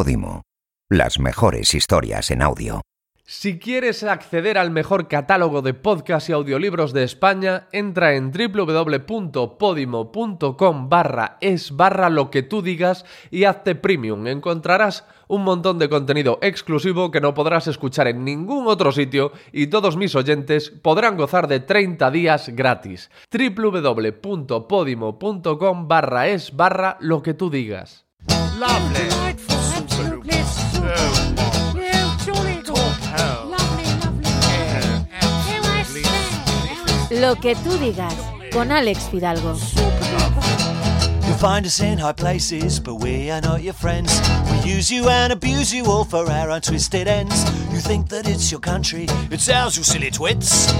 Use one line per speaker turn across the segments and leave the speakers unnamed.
Podimo. Las mejores historias en audio.
Si quieres acceder al mejor catálogo de podcasts y audiolibros de España, entra en www.podimo.com barra es barra lo que tú digas y hazte premium. Encontrarás un montón de contenido exclusivo que no podrás escuchar en ningún otro sitio y todos mis oyentes podrán gozar de 30 días gratis. www.podimo.com barra es barra lo que tú digas.
Lo que tú digas con Alex Fidalgo.
You'll find us in high places, but we are not your friends. We use you and abuse you all for our own twisted ends. You think that it's your country, it's ours, you silly twits.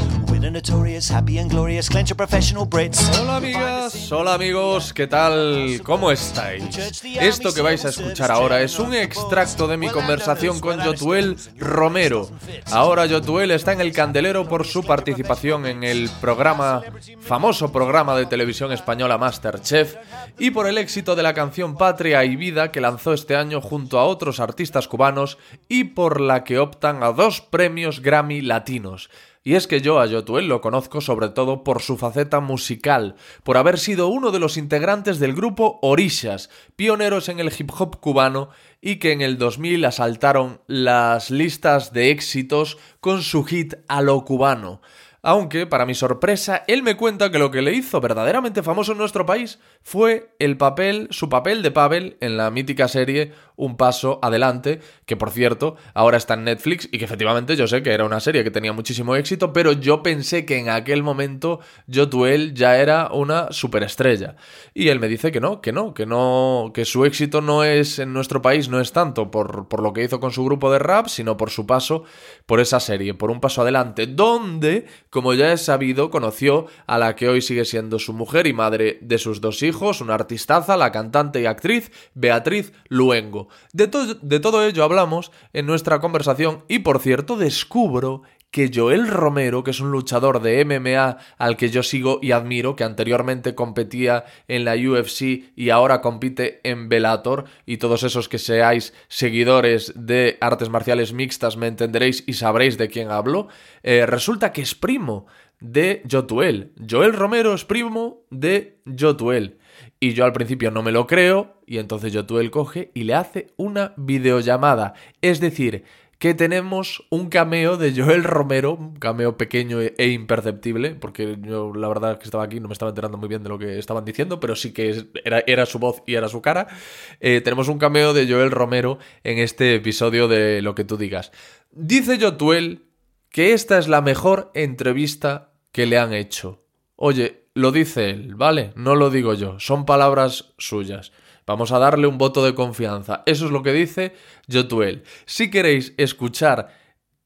Notorious, happy and glorious, clench of professional Brits.
Hola amigas, hola amigos, ¿qué tal? ¿Cómo estáis? Esto que vais a escuchar ahora es un extracto de mi conversación con Yotuel Romero. Ahora Yotuel está en el candelero por su participación en el programa, famoso programa de televisión española Masterchef, y por el éxito de la canción Patria y Vida que lanzó este año junto a otros artistas cubanos y por la que optan a dos premios Grammy latinos. Y es que yo a Yotuel lo conozco sobre todo por su faceta musical, por haber sido uno de los integrantes del grupo Orishas, pioneros en el hip hop cubano y que en el 2000 asaltaron las listas de éxitos con su hit A lo cubano. Aunque, para mi sorpresa, él me cuenta que lo que le hizo verdaderamente famoso en nuestro país fue el papel, su papel de Pavel en la mítica serie Un Paso Adelante, que por cierto, ahora está en Netflix y que efectivamente yo sé que era una serie que tenía muchísimo éxito, pero yo pensé que en aquel momento Yotuel ya era una superestrella. Y él me dice que no, que no, que no, que su éxito no es en nuestro país, no es tanto por, por lo que hizo con su grupo de rap, sino por su paso por esa serie, por Un Paso Adelante, donde como ya es sabido, conoció a la que hoy sigue siendo su mujer y madre de sus dos hijos, una artistaza, la cantante y actriz Beatriz Luengo. De, de todo ello hablamos en nuestra conversación y por cierto descubro que Joel Romero, que es un luchador de MMA al que yo sigo y admiro, que anteriormente competía en la UFC y ahora compite en Bellator, y todos esos que seáis seguidores de artes marciales mixtas me entenderéis y sabréis de quién hablo, eh, resulta que es primo de Jotuel. Joel Romero es primo de Jotuel. Y yo al principio no me lo creo, y entonces Jotuel coge y le hace una videollamada. Es decir, que tenemos un cameo de Joel Romero, un cameo pequeño e imperceptible, porque yo la verdad que estaba aquí no me estaba enterando muy bien de lo que estaban diciendo, pero sí que era, era su voz y era su cara. Eh, tenemos un cameo de Joel Romero en este episodio de Lo que tú digas. Dice Jotuel que esta es la mejor entrevista que le han hecho. Oye, lo dice él, ¿vale? No lo digo yo, son palabras suyas. Vamos a darle un voto de confianza. Eso es lo que dice Yotuel. Si queréis escuchar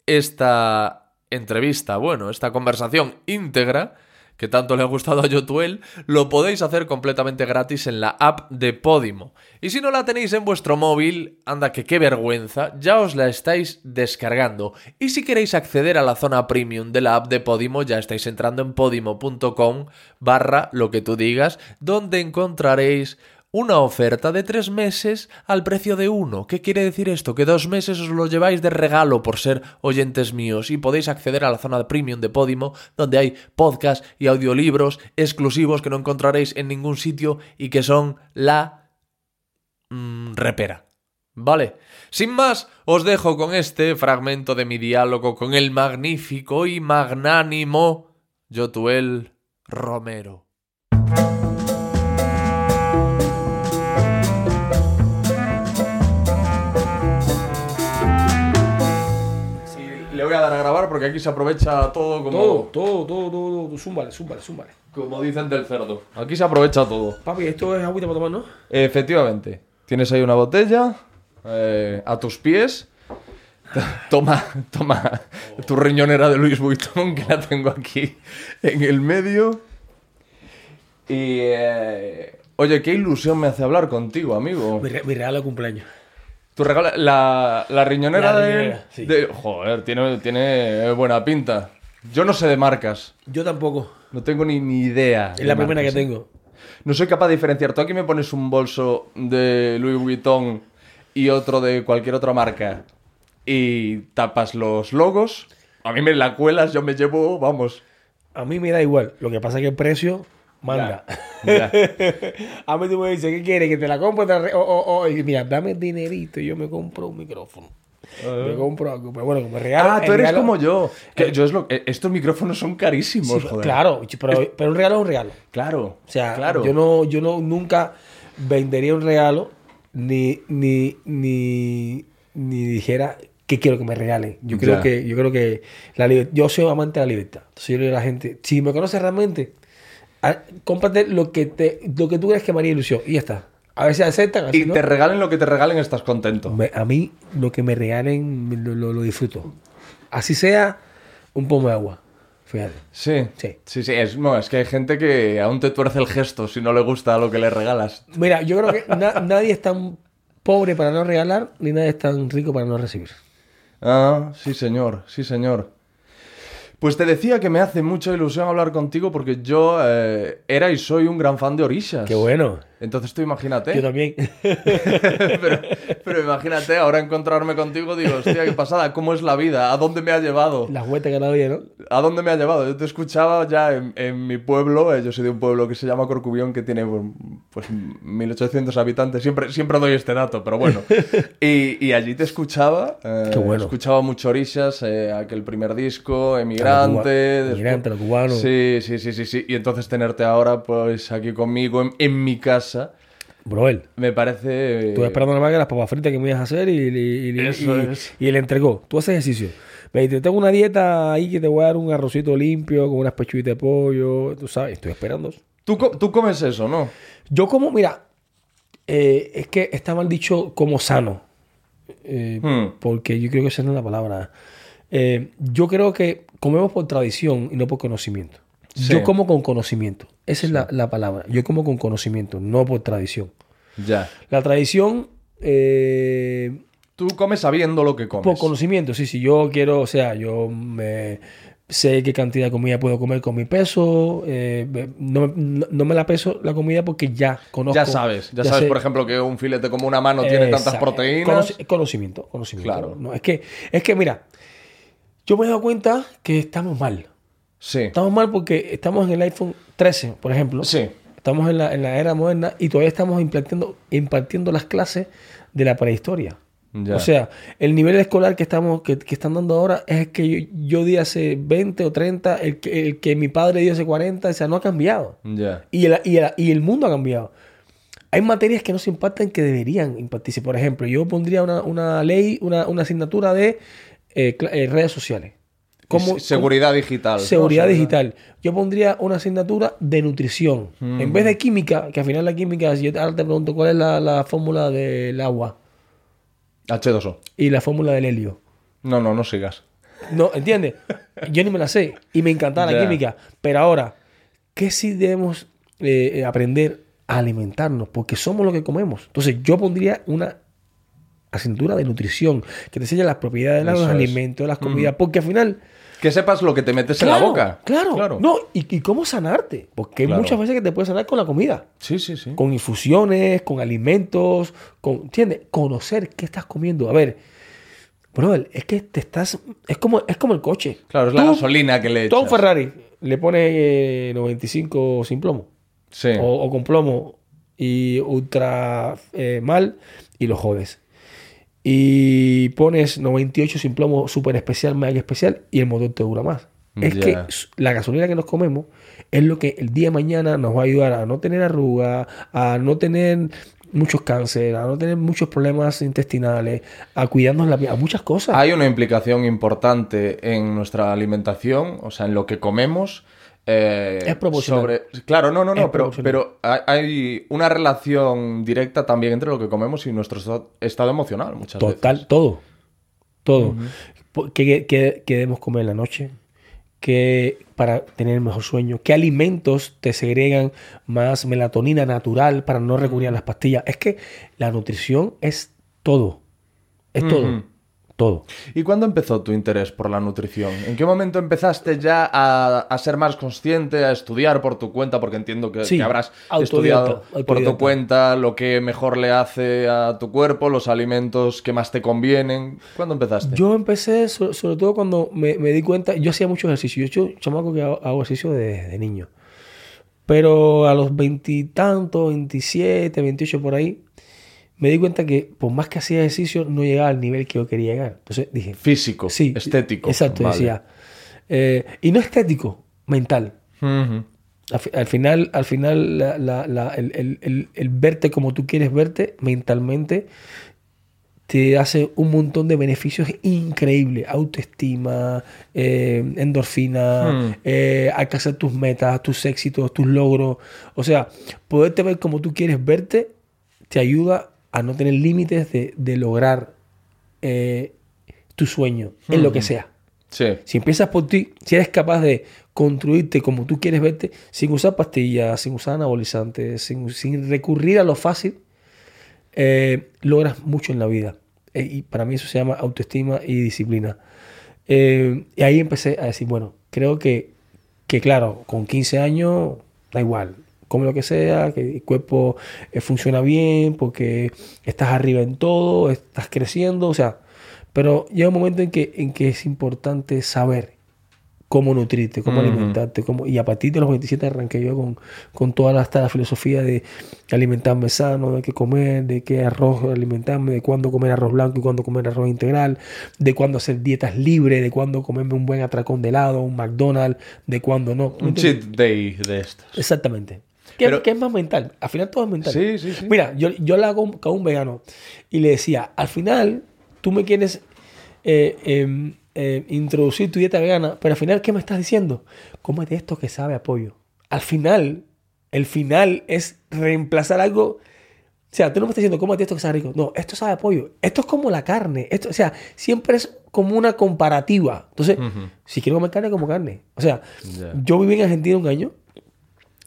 esta entrevista, bueno, esta conversación íntegra, que tanto le ha gustado a Yotuel, lo podéis hacer completamente gratis en la app de Podimo. Y si no la tenéis en vuestro móvil, anda que qué vergüenza, ya os la estáis descargando. Y si queréis acceder a la zona premium de la app de Podimo, ya estáis entrando en podimo.com barra lo que tú digas, donde encontraréis una oferta de tres meses al precio de uno. ¿Qué quiere decir esto? Que dos meses os lo lleváis de regalo por ser oyentes míos y podéis acceder a la zona premium de Podimo, donde hay podcasts y audiolibros exclusivos que no encontraréis en ningún sitio y que son la mmm, repera. Vale, sin más, os dejo con este fragmento de mi diálogo con el magnífico y magnánimo Yotuel Romero. Voy a dar a grabar porque aquí se aprovecha todo como.
Todo, todo, todo, todo, todo. Zúmbale, zúmbale, zúmbale.
Como dicen del cerdo. Aquí se aprovecha todo.
Papi, esto es agüita para tomar, ¿no?
Efectivamente. Tienes ahí una botella eh, a tus pies. Toma, toma tu riñonera de Luis Vuitton, que la tengo aquí en el medio. Y. eh, oye, qué ilusión me hace hablar contigo, amigo.
Mi, re- mi regalo de cumpleaños.
Tu regalo, la, la riñonera
La
de,
sí.
de- Joder, tiene, tiene buena pinta. Yo no sé de marcas.
Yo tampoco.
No tengo ni, ni idea.
Es la primera que tengo.
No soy capaz de diferenciar. Tú aquí me pones un bolso de Louis Vuitton y otro de cualquier otra marca y tapas los logos, a mí me la cuelas, yo me llevo, vamos.
A mí me da igual. Lo que pasa es que el precio manda.
Ya.
a mí tú me dices, ¿qué quieres? ¿Que te la compro? O, o- o- y mira, dame dinerito y yo me compro un micrófono. Me compro algo. Pero bueno, como regalo.
Ah, tú eres
regalo-
como yo. Que yo es lo, eh, estos micrófonos son carísimos,
Sí,
joder.
claro, pero, pero un regalo es un regalo.
Claro.
O sea,
claro.
yo no, yo no nunca vendería un regalo ni, ni, ni, ni dijera que quiero que me regalen. Yo creo
Ya.
que, yo creo que la yo soy amante de la libertad. Entonces yo le digo a la gente, si me conoces realmente, cómprate lo que te, lo que tú crees que me haría ilusión. Y ya está. A ver si aceptan, así
Y
no.
te regalen lo que te regalen, estás contento.
Me- a mí lo que me regalen lo, lo- lo disfruto. Así sea un pomo de agua. Fíjate.
Sí.
Sí.
Sí, sí. Es, no, es que hay gente que aún te tuerce el gesto si no le gusta lo que le regalas.
Mira, yo creo que na- nadie es tan pobre para no regalar, ni nadie es tan rico para no recibir.
Ah, sí, señor. Sí, señor. Pues te decía que me hace mucha ilusión hablar contigo porque yo eh, era y soy un gran fan de Orishas.
Qué bueno.
Entonces tú imagínate.
Yo también.
pero, pero imagínate ahora encontrarme contigo, digo, hostia, qué pasada, ¿cómo es la vida? ¿A dónde me ha llevado?
Las vueltas que ella, ¿no?
¿A dónde me ha llevado? Yo te escuchaba ya en, en mi pueblo, eh, yo soy de un pueblo que se llama Corcubión, que tiene pues 1800 habitantes, siempre, siempre doy este dato, pero bueno. Y, y allí te escuchaba, eh,
Qué bueno.
escuchaba mucho Orishas, eh, aquel primer disco, Emigrante. después-
Emigrante, lo cubano.
Sí, sí, sí, sí, sí. Y entonces tenerte ahora pues aquí conmigo en, en mi casa,
Bro, él.
me parece...
Estuve esperando que las papas fritas que me ibas a hacer y, y, y-
Eso
y-
es.
y le entregó. Tú haces ejercicio. Me dice, tengo una dieta ahí que te voy a dar un arrocito limpio con unas pechuguitas de pollo. Tú sabes, estoy esperando.
Tú, tú comes eso, ¿no?
Yo como, mira, eh, es que está mal dicho como sano. Eh,
Hmm.
Porque yo creo que esa no es la palabra. Eh, yo creo que comemos por tradición y no por conocimiento.
Sí.
Yo como con conocimiento. Esa es la, la palabra. Yo como con conocimiento, no por tradición.
Ya.
La tradición, eh,
Tú comes sabiendo lo que comes.
por conocimiento, sí, sí. Yo quiero, o sea, yo me sé qué cantidad de comida puedo comer con mi peso. eh, no, no- no me la peso la comida porque ya conozco.
Ya sabes, ya, sabes,
sé.
por ejemplo, que un filete como una mano tiene tantas proteínas.
Conoci- conocimiento, conocimiento.
Claro.
No, es, que, es que, mira, yo me he dado cuenta que estamos mal.
Sí.
Estamos mal porque estamos en el iPhone 13, por ejemplo.
Sí.
Estamos en la, en la era moderna y todavía estamos impartiendo, impartiendo las clases de la prehistoria.
Ya.
O sea, el nivel escolar que estamos que, que están dando ahora es el que yo, yo di hace 20 o 30, el que, el que mi padre dio hace 40, o sea, no ha cambiado.
Ya.
Y el, y, el, y el mundo ha cambiado. Hay materias que no se imparten que deberían impartirse. Por ejemplo, yo pondría una, una ley, una, una asignatura de eh, eh, redes sociales.
Seguridad digital.
seguridad
¿no?
digital. Yo pondría una asignatura de nutrición. En vez de química, que al final la química, si yo ahora te pregunto cuál es la, la fórmula del agua
H2O.
y la fórmula del helio.
No, no, no sigas.
No, ¿entiendes? Yo ni me la sé. Y me encantaba la química. Pero ahora, ¿qué sí debemos eh, eh, aprender a alimentarnos? Porque somos lo que comemos. Entonces, yo pondría una asignatura de nutrición que te enseña las propiedades de los
es.
alimentos, de las comidas. Porque al final.
Que sepas lo que te metes en la
claro,
boca.
Claro, No, y, y cómo sanarte. Porque hay
Claro.
muchas veces que te puedes sanar con la comida.
Sí, sí, sí.
Con infusiones, con alimentos, con, ¿entiendes? Conocer qué estás comiendo. A ver, brother, es que te estás, es como, es como el coche.
Claro, es la
Tú-
gasolina que le echas.
Ferrari le pones eh, 95 sin plomo.
Sí.
O, o con plomo y ultra eh, mal y lo jodes. Y pones 98 sin plomo super especial, mega especial y el motor te dura más. Es que la gasolina que nos comemos es lo que el día de mañana nos va a ayudar a no tener arrugas, a no tener muchos cánceres, a no tener muchos problemas intestinales, a cuidarnos la piel, a muchas cosas.
Hay una implicación importante en nuestra alimentación, o sea, en lo que comemos. Eh,
Es proporcional.
sobre- Claro, no, no,
Es
no, pero, pero hay- una relación directa también entre lo que comemos y nuestro estado, emocional muchas
Total,
veces.
todo. Todo. Po- ¿Qué, qué- qué debemos comer en la noche? ¿Qué, para tener mejor sueño? ¿Qué alimentos te segregan más melatonina natural para no recurrir a las pastillas? Es que la nutrición es todo. Es todo.
¿Y cuándo empezó tu interés por la nutrición? ¿En qué momento empezaste ya a, a ser más consciente, a estudiar por tu cuenta? Porque entiendo que,
Sí,
que habrás estudiado por tu cuenta lo que mejor le hace a tu cuerpo, los alimentos que más te convienen. ¿Cuándo empezaste?
Yo empecé so- sobre todo cuando me, me di cuenta, yo hacía mucho ejercicio, yo soy chamaco que hago, hago ejercicio de, de niño, pero a los veintitantos, 27, 28 por ahí, me di cuenta que por más que hacía ejercicio no llegaba al nivel que yo quería llegar. Entonces dije,
Físico,
sí,
estético.
Exacto,
Vale.
decía. Eh, y no estético, mental. Al, fi- al final, al final la- la- la- el, el- el- el verte como tú quieres verte mentalmente te hace un montón de beneficios increíbles. Autoestima, eh, endorfina,
Hmm.
eh, alcanzar tus metas, tus éxitos, tus logros. O sea, poderte ver como tú quieres verte te ayuda a no tener límites de, de lograr eh, tu sueño, en lo que sea.
Sí.
Si empiezas por ti, si eres capaz de construirte como tú quieres verte, sin usar pastillas, sin usar anabolizantes, sin, sin recurrir a lo fácil, eh, logras mucho en la vida. Eh, y para mí eso se llama autoestima y disciplina. Eh, y ahí empecé a decir, bueno, creo que, que claro, con 15 años da igual, come lo que sea, que el cuerpo eh, funciona bien, porque estás arriba en todo, estás creciendo, o sea, pero llega un momento en que, en que es importante saber cómo nutrirte, cómo alimentarte, cómo, y a partir de los 27 arranqué yo con, con toda la, hasta la filosofía de alimentarme sano, de qué comer, de qué arroz alimentarme, de cuándo comer arroz blanco y cuándo comer arroz integral, de cuándo hacer dietas libres, de cuándo comerme un buen atracón de helado, un McDonald's, de cuándo no. ¿Tú me
Un cheat day de estos.
Exactamente. Que,
Pero-
que es más mental. Al final todo es mental.
Sí, sí, sí.
Mira, yo, yo le hago a un vegano y le decía, al final tú me quieres eh, em, eh, introducir tu dieta vegana, pero al final, ¿qué me estás diciendo? Cómete esto que sabe a pollo. Al final, el final es reemplazar algo. O sea, tú no me estás diciendo, cómete esto que sabe rico. No, esto sabe a pollo. Esto es como la carne. Esto, o sea, siempre es como una comparativa. Entonces,
Ujú.
si quiero comer carne, como carne. O sea,
Ya.
yo viví en Argentina un año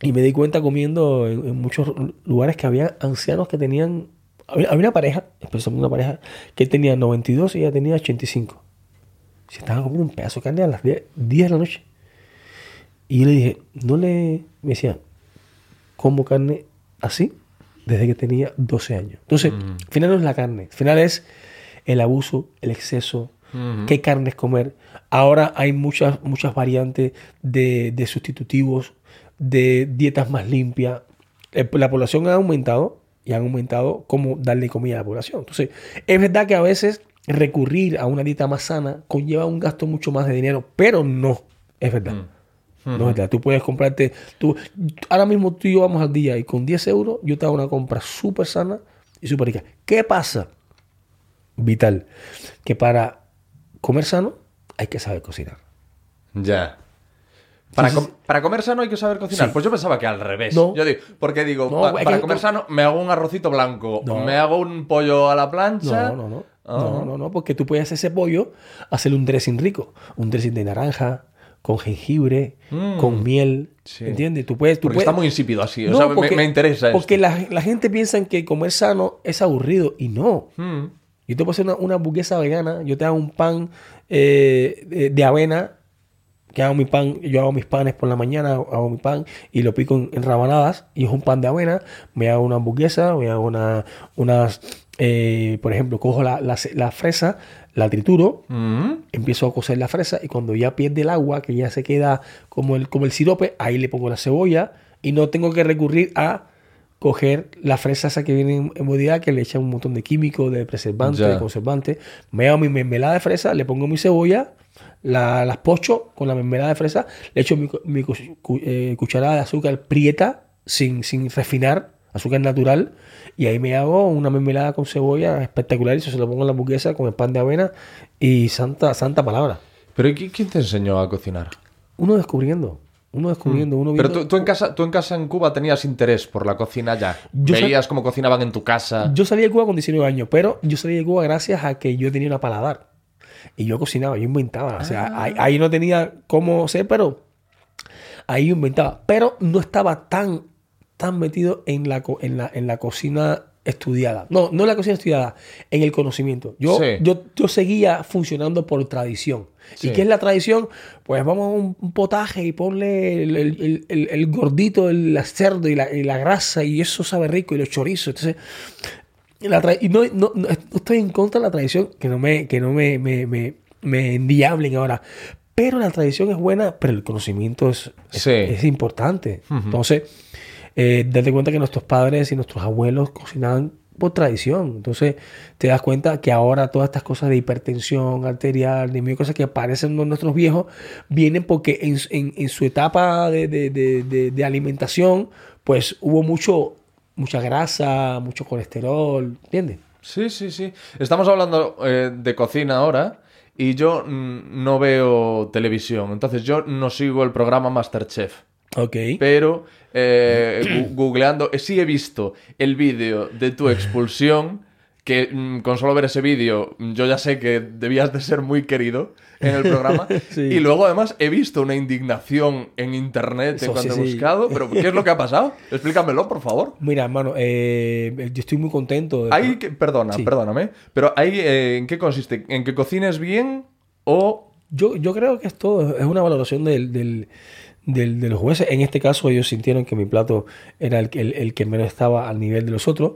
y me di cuenta comiendo en, en muchos lugares que había ancianos que tenían. Había, había una pareja, especialmente una pareja, que él tenía 92 y ella tenía 85. Se estaban comiendo un pedazo de carne a las 10, 10 de la noche. Y yo le dije, no le. Me decía, como carne así desde que tenía 12 años. Entonces, al final no es la carne, al final es el abuso, el exceso, qué carnes comer. Ahora hay muchas, muchas variantes de, de sustitutivos, de dietas más limpias. Eh, La población ha aumentado y han aumentado cómo darle comida a la población. Entonces, es verdad que a veces recurrir a una dieta más sana conlleva un gasto mucho más de dinero, pero no, es verdad. No es verdad. Tú puedes comprarte. Tú, ahora mismo tú y yo vamos al día y con 10 euros yo te hago una compra súper sana y súper rica. ¿Qué pasa? Vital. Que para comer sano hay que saber cocinar.
Ya. Para,
Sí,
com-
sí.
para comer sano hay que saber cocinar.
Sí.
Pues yo pensaba que al revés.
No.
Yo digo, porque digo,
No,
pa-
es
para comer
no.
sano me hago un arrocito blanco, me hago un pollo a la plancha.
No, no, no.
Ah.
No, no, no, porque tú puedes hacer ese pollo, hacerle un dressing rico. Un dressing de naranja, con jengibre,
Mm.
con miel.
Sí.
¿Entiendes? Tú puedes. Tú
Porque
puedes-
está muy insípido así. O
No,
sea, me-
porque-
me, interesa esto.
Porque la, la gente piensa en que comer sano es aburrido y no.
Mm.
Yo te puedo hacer una, una hamburguesa vegana, yo te hago un pan eh, de, de avena, que hago mi pan, yo hago mis panes por la mañana, hago mi pan y lo pico en, en rabanadas y es un pan de avena, me hago una hamburguesa, me hago una, unas, eh, por ejemplo, cojo la, la, la fresa, la trituro,
Mm.
empiezo a cocer la fresa y cuando ya pierde el agua, que ya se queda como el, como el sirope, ahí le pongo la cebolla y no tengo que recurrir a coger la fresa esa que viene en en bodega que le echan un montón de químicos, de preservantes,
Ya.
de conservantes. Me hago mi mermelada de fresa, le pongo mi cebolla, la, las pocho con la mermelada de fresa, le echo mi, cu- eh, cucharada de azúcar prieta sin, sin refinar, azúcar natural, y ahí me hago una mermelada con cebolla espectacular y eso se lo pongo en la hamburguesa con el pan de avena y santa, santa palabra.
Pero ¿y qui- quién te enseñó a cocinar?
Uno descubriendo, uno descubriendo, uno
Mm. Pero
viendo-
tú, tú en casa, tú en casa en Cuba tenías interés por la cocina ya.
Yo sal-
Veías cómo cocinaban en tu casa.
Yo salí de Cuba con 19 años, pero yo salí de Cuba gracias a que yo tenía una paladar. Y yo cocinaba, yo inventaba. O sea, ahí, ahí no tenía cómo ser, pero ahí yo inventaba. Pero no estaba tan, tan metido en la, en la, en la cocina estudiada. No, no en la cocina estudiada, en el conocimiento. Yo,
Sí.
yo, yo seguía funcionando por tradición.
Sí.
¿Y qué es la tradición? Pues vamos a un, potaje y ponle el, el- el- el- gordito, el cerdo y la, y la grasa y eso sabe rico y los chorizos. Entonces, la tra- y no, no- no- estoy en contra de la tradición, que no me, que no me, me, me, me endiablen ahora. Pero la tradición es buena, pero el conocimiento es, es,
Sí.
es importante. Entonces, eh, date cuenta que nuestros padres y nuestros abuelos cocinaban por tradición. Entonces, te das cuenta que ahora todas estas cosas de hipertensión arterial, de mil cosas que aparecen en nuestros viejos, vienen porque en, su etapa de alimentación, pues hubo mucho, mucha grasa, mucho colesterol, ¿entiendes?
Sí, sí, sí. Estamos hablando eh, de cocina ahora y yo mm, no veo televisión. Entonces yo no sigo el programa Masterchef.
Ok.
Pero eh, googleando, eh, sí he visto el vídeo de tu expulsión, que mm, con solo ver ese vídeo mm, yo ya sé que debías de ser muy querido en el programa.
Sí.
Y luego además he visto una indignación en internet
Eso
cuando
sí,
he
sí.
buscado. Pero ¿qué es lo que ha pasado? Explícamelo, por favor.
Mira, hermano, eh, yo estoy muy contento. de-
que- perdona, perdóname, pero ahí, eh, ¿en qué consiste? ¿En que cocines bien o...?
Yo, yo creo que es todo, es una valoración del, del- del- de los jueces. En este caso, ellos sintieron que mi plato era el, que- el- el que menos estaba al nivel de los otros.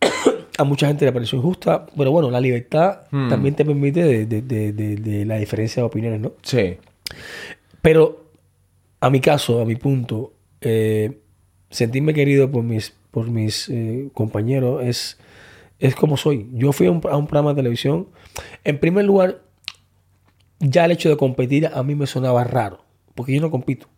A mucha gente le pareció injusta, pero bueno, la libertad
Hmm.
también te permite de, de- de- de- de la diferencia de opiniones, ¿no?
Sí.
Pero a mi caso, a mi punto, eh, sentirme querido por mis, por mis eh, compañeros es, es como soy. Yo fui a un, a un programa de televisión. En primer lugar, ya el hecho de competir a mí me sonaba raro, porque yo no compito.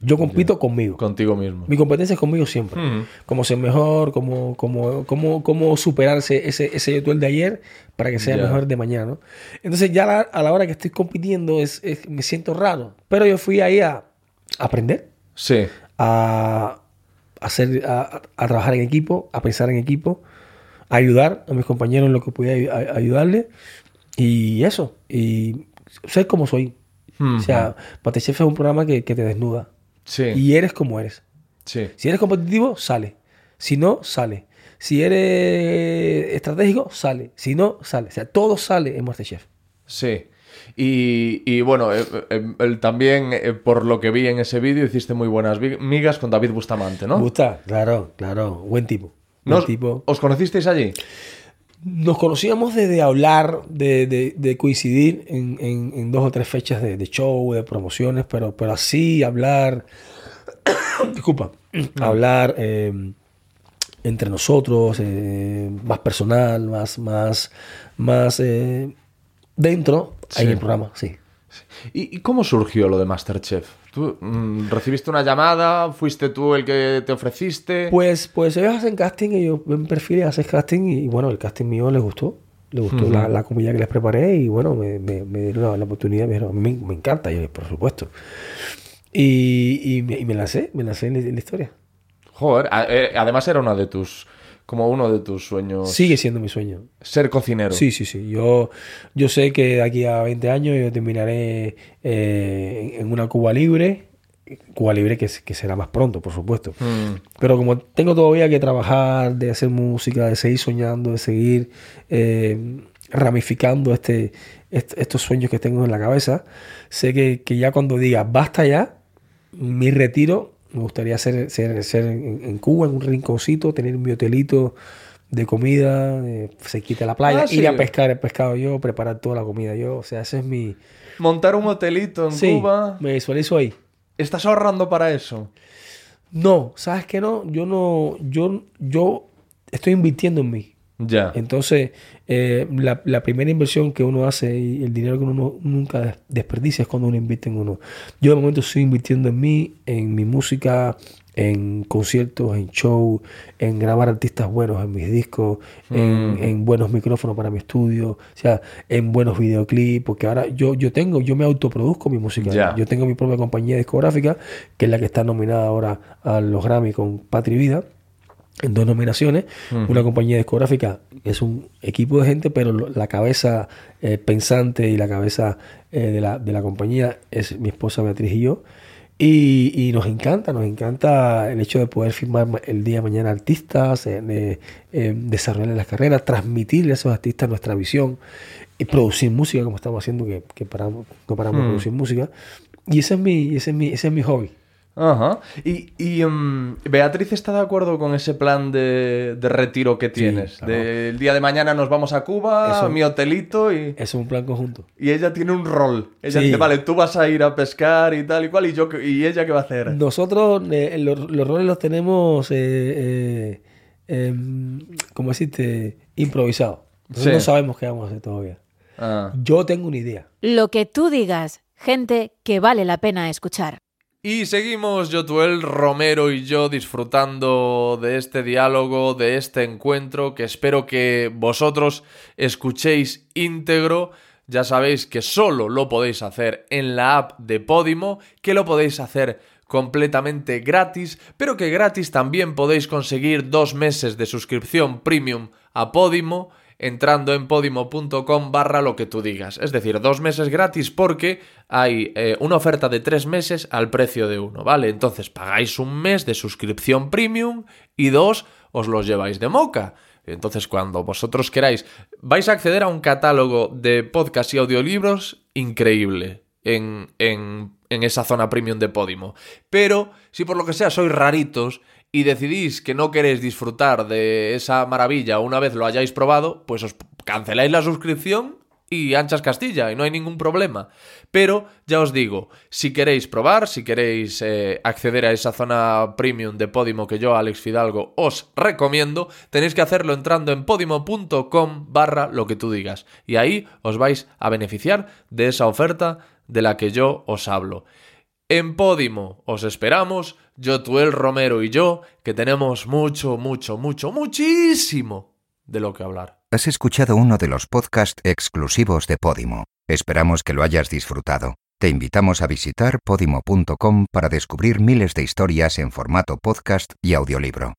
Yo compito conmigo.
Contigo mismo.
Mi competencia es conmigo siempre.
Mm.
Cómo ser mejor, cómo, cómo, cómo, cómo superarse ese, ese yo de ayer para que sea
Ya.
mejor de mañana. Entonces ya la- a la hora que estoy compitiendo es, es- me siento raro. Pero yo fui ahí a aprender,
Sí.
a, hacer, a, a trabajar en equipo, a pensar en equipo, a ayudar a mis compañeros en lo que pudiera ay- ayudarle. Y eso. Y ser como soy. O sea, Patechef es un programa que, que te desnuda.
Sí.
Y eres como eres.
Sí.
Si eres competitivo, sale. Si no, sale. Si eres estratégico, sale. Si no, sale. O sea, todo sale en Masterchef.
Sí. Y, y bueno, eh, eh, el- también eh, por lo que vi en ese vídeo hiciste muy buenas migas con David Bustamante,
¿Me
¿no?
gusta? Claro, claro. Buen tipo.
¿No
Buen
os-
tipo.
¿Os conocisteis allí?
Nos conocíamos desde hablar, de, de- de coincidir en, en- en dos o tres fechas de, de show, de promociones, pero, pero así hablar, disculpa, hablar eh, entre nosotros, eh, más personal, más, más, más eh, dentro, ahí en el programa, sí.
¿Y, cómo surgió lo de Masterchef? ¿Tú mm, recibiste una llamada? ¿Fuiste tú el que te ofreciste?
Pues, pues ellos hacen casting, ellos ven perfiles, hacen casting y bueno, el casting mío les gustó. Les gustó la, la comida que les preparé y bueno, me, me- me dieron la, la oportunidad. Me dijeron, a mí me, me encanta, yo, por supuesto. Y, y me, y me lancé, me lancé en la, en la historia.
Joder, eh, además era uno de tus... Como uno de tus sueños.
Sigue siendo mi sueño.
Ser cocinero.
Sí, sí, sí. Yo, yo sé que de aquí a 20 años yo terminaré eh, en una Cuba libre. Cuba libre que, que será más pronto, por supuesto.
Mm,
Pero como tengo todavía que trabajar, de hacer música, de seguir soñando, de seguir eh, ramificando este, est- estos sueños que tengo en la cabeza, sé que, que ya cuando diga basta ya, mi retiro, me gustaría ser, ser, ser en, en Cuba, en un rinconcito, tener mi hotelito de comida, eh, cerquita de la playa,
Ah, sí.
ir a pescar el pescado yo, preparar toda la comida yo. O sea, ese es mi...
Montar un hotelito en
Sí,
Cuba.
me visualizo ahí.
¿Estás ahorrando para eso?
No, ¿sabes qué no? Yo no, yo, yo estoy invirtiendo en mí.
Ya.
Entonces, eh, la, la primera inversión que uno hace y el dinero que uno no- nunca des- desperdicia es cuando uno invierte en uno. Yo de momento estoy invirtiendo en mí, en mi música, en conciertos, en show, en grabar artistas buenos en mis discos, en, en buenos micrófonos para mi estudio, o sea, en buenos videoclips, porque ahora yo, yo tengo, yo me autoproduzco mi música.
Ya.
Yo tengo mi propia compañía discográfica, que es la que está nominada ahora a los Grammy con Patri Vida en dos nominaciones. Una compañía discográfica es un equipo de gente, pero la cabeza eh, pensante y la cabeza eh, de, la, de la compañía es mi esposa Beatriz y yo. Y, y nos encanta, nos encanta el hecho de poder firmar ma- el día de mañana artistas, eh, eh, desarrollar las carreras, transmitirle a esos artistas nuestra visión y producir música como estamos haciendo, que, que paramos, no paramos de
Hmm.
producir música. Y ese es mi, ese es mi, ese es mi hobby.
Ajá. Y, y, mm, Beatriz está de acuerdo con ese plan de, de retiro que tienes.
claro.
Del día de mañana nos vamos a Cuba,
Eso-
mi hotelito y...
Es un plan conjunto.
Y ella tiene un rol. Ella
Sí.
dice, vale, tú vas a ir a pescar y tal y cual, y yo y ella qué va a hacer.
Nosotros eh, los, los roles los tenemos, eh, eh, em, ¿cómo decirte? Improvisados.
Sí.
no sabemos qué vamos a hacer todavía.
Ah.
Yo tengo una idea.
Lo que tú digas, gente que vale la pena escuchar.
Y seguimos Yotuel Romero y yo disfrutando de este diálogo, de este encuentro, que espero que vosotros escuchéis íntegro. Ya sabéis que solo lo podéis hacer en la app de Podimo, que lo podéis hacer completamente gratis, pero que gratis también podéis conseguir dos meses de suscripción premium a Podimo entrando en podimo.com barra lo que tú digas. Es decir, dos meses gratis porque hay eh, una oferta de tres meses al precio de uno, ¿vale? Entonces pagáis un mes de suscripción premium y dos os los lleváis de moca. Entonces, cuando vosotros queráis, vais a acceder a un catálogo de podcasts y audiolibros increíble en, en, en esa zona premium de Podimo. Pero, si por lo que sea sois raritos y decidís que no queréis disfrutar de esa maravilla una vez lo hayáis probado, pues os canceláis la suscripción y anchas Castilla y no hay ningún problema. Pero ya os digo, si queréis probar, si queréis eh, acceder a esa zona premium de Podimo que yo, Alex Fidalgo, os recomiendo, tenéis que hacerlo entrando en podimo.com barra lo que tú digas. Y ahí os vais a beneficiar de esa oferta de la que yo os hablo. En Podimo os esperamos, yo, Tuel Romero y yo, que tenemos mucho, mucho, mucho, muchísimo de lo que hablar.
Has escuchado uno de los podcasts exclusivos de Podimo. Esperamos que lo hayas disfrutado. Te invitamos a visitar podimo.com para descubrir miles de historias en formato podcast y audiolibro.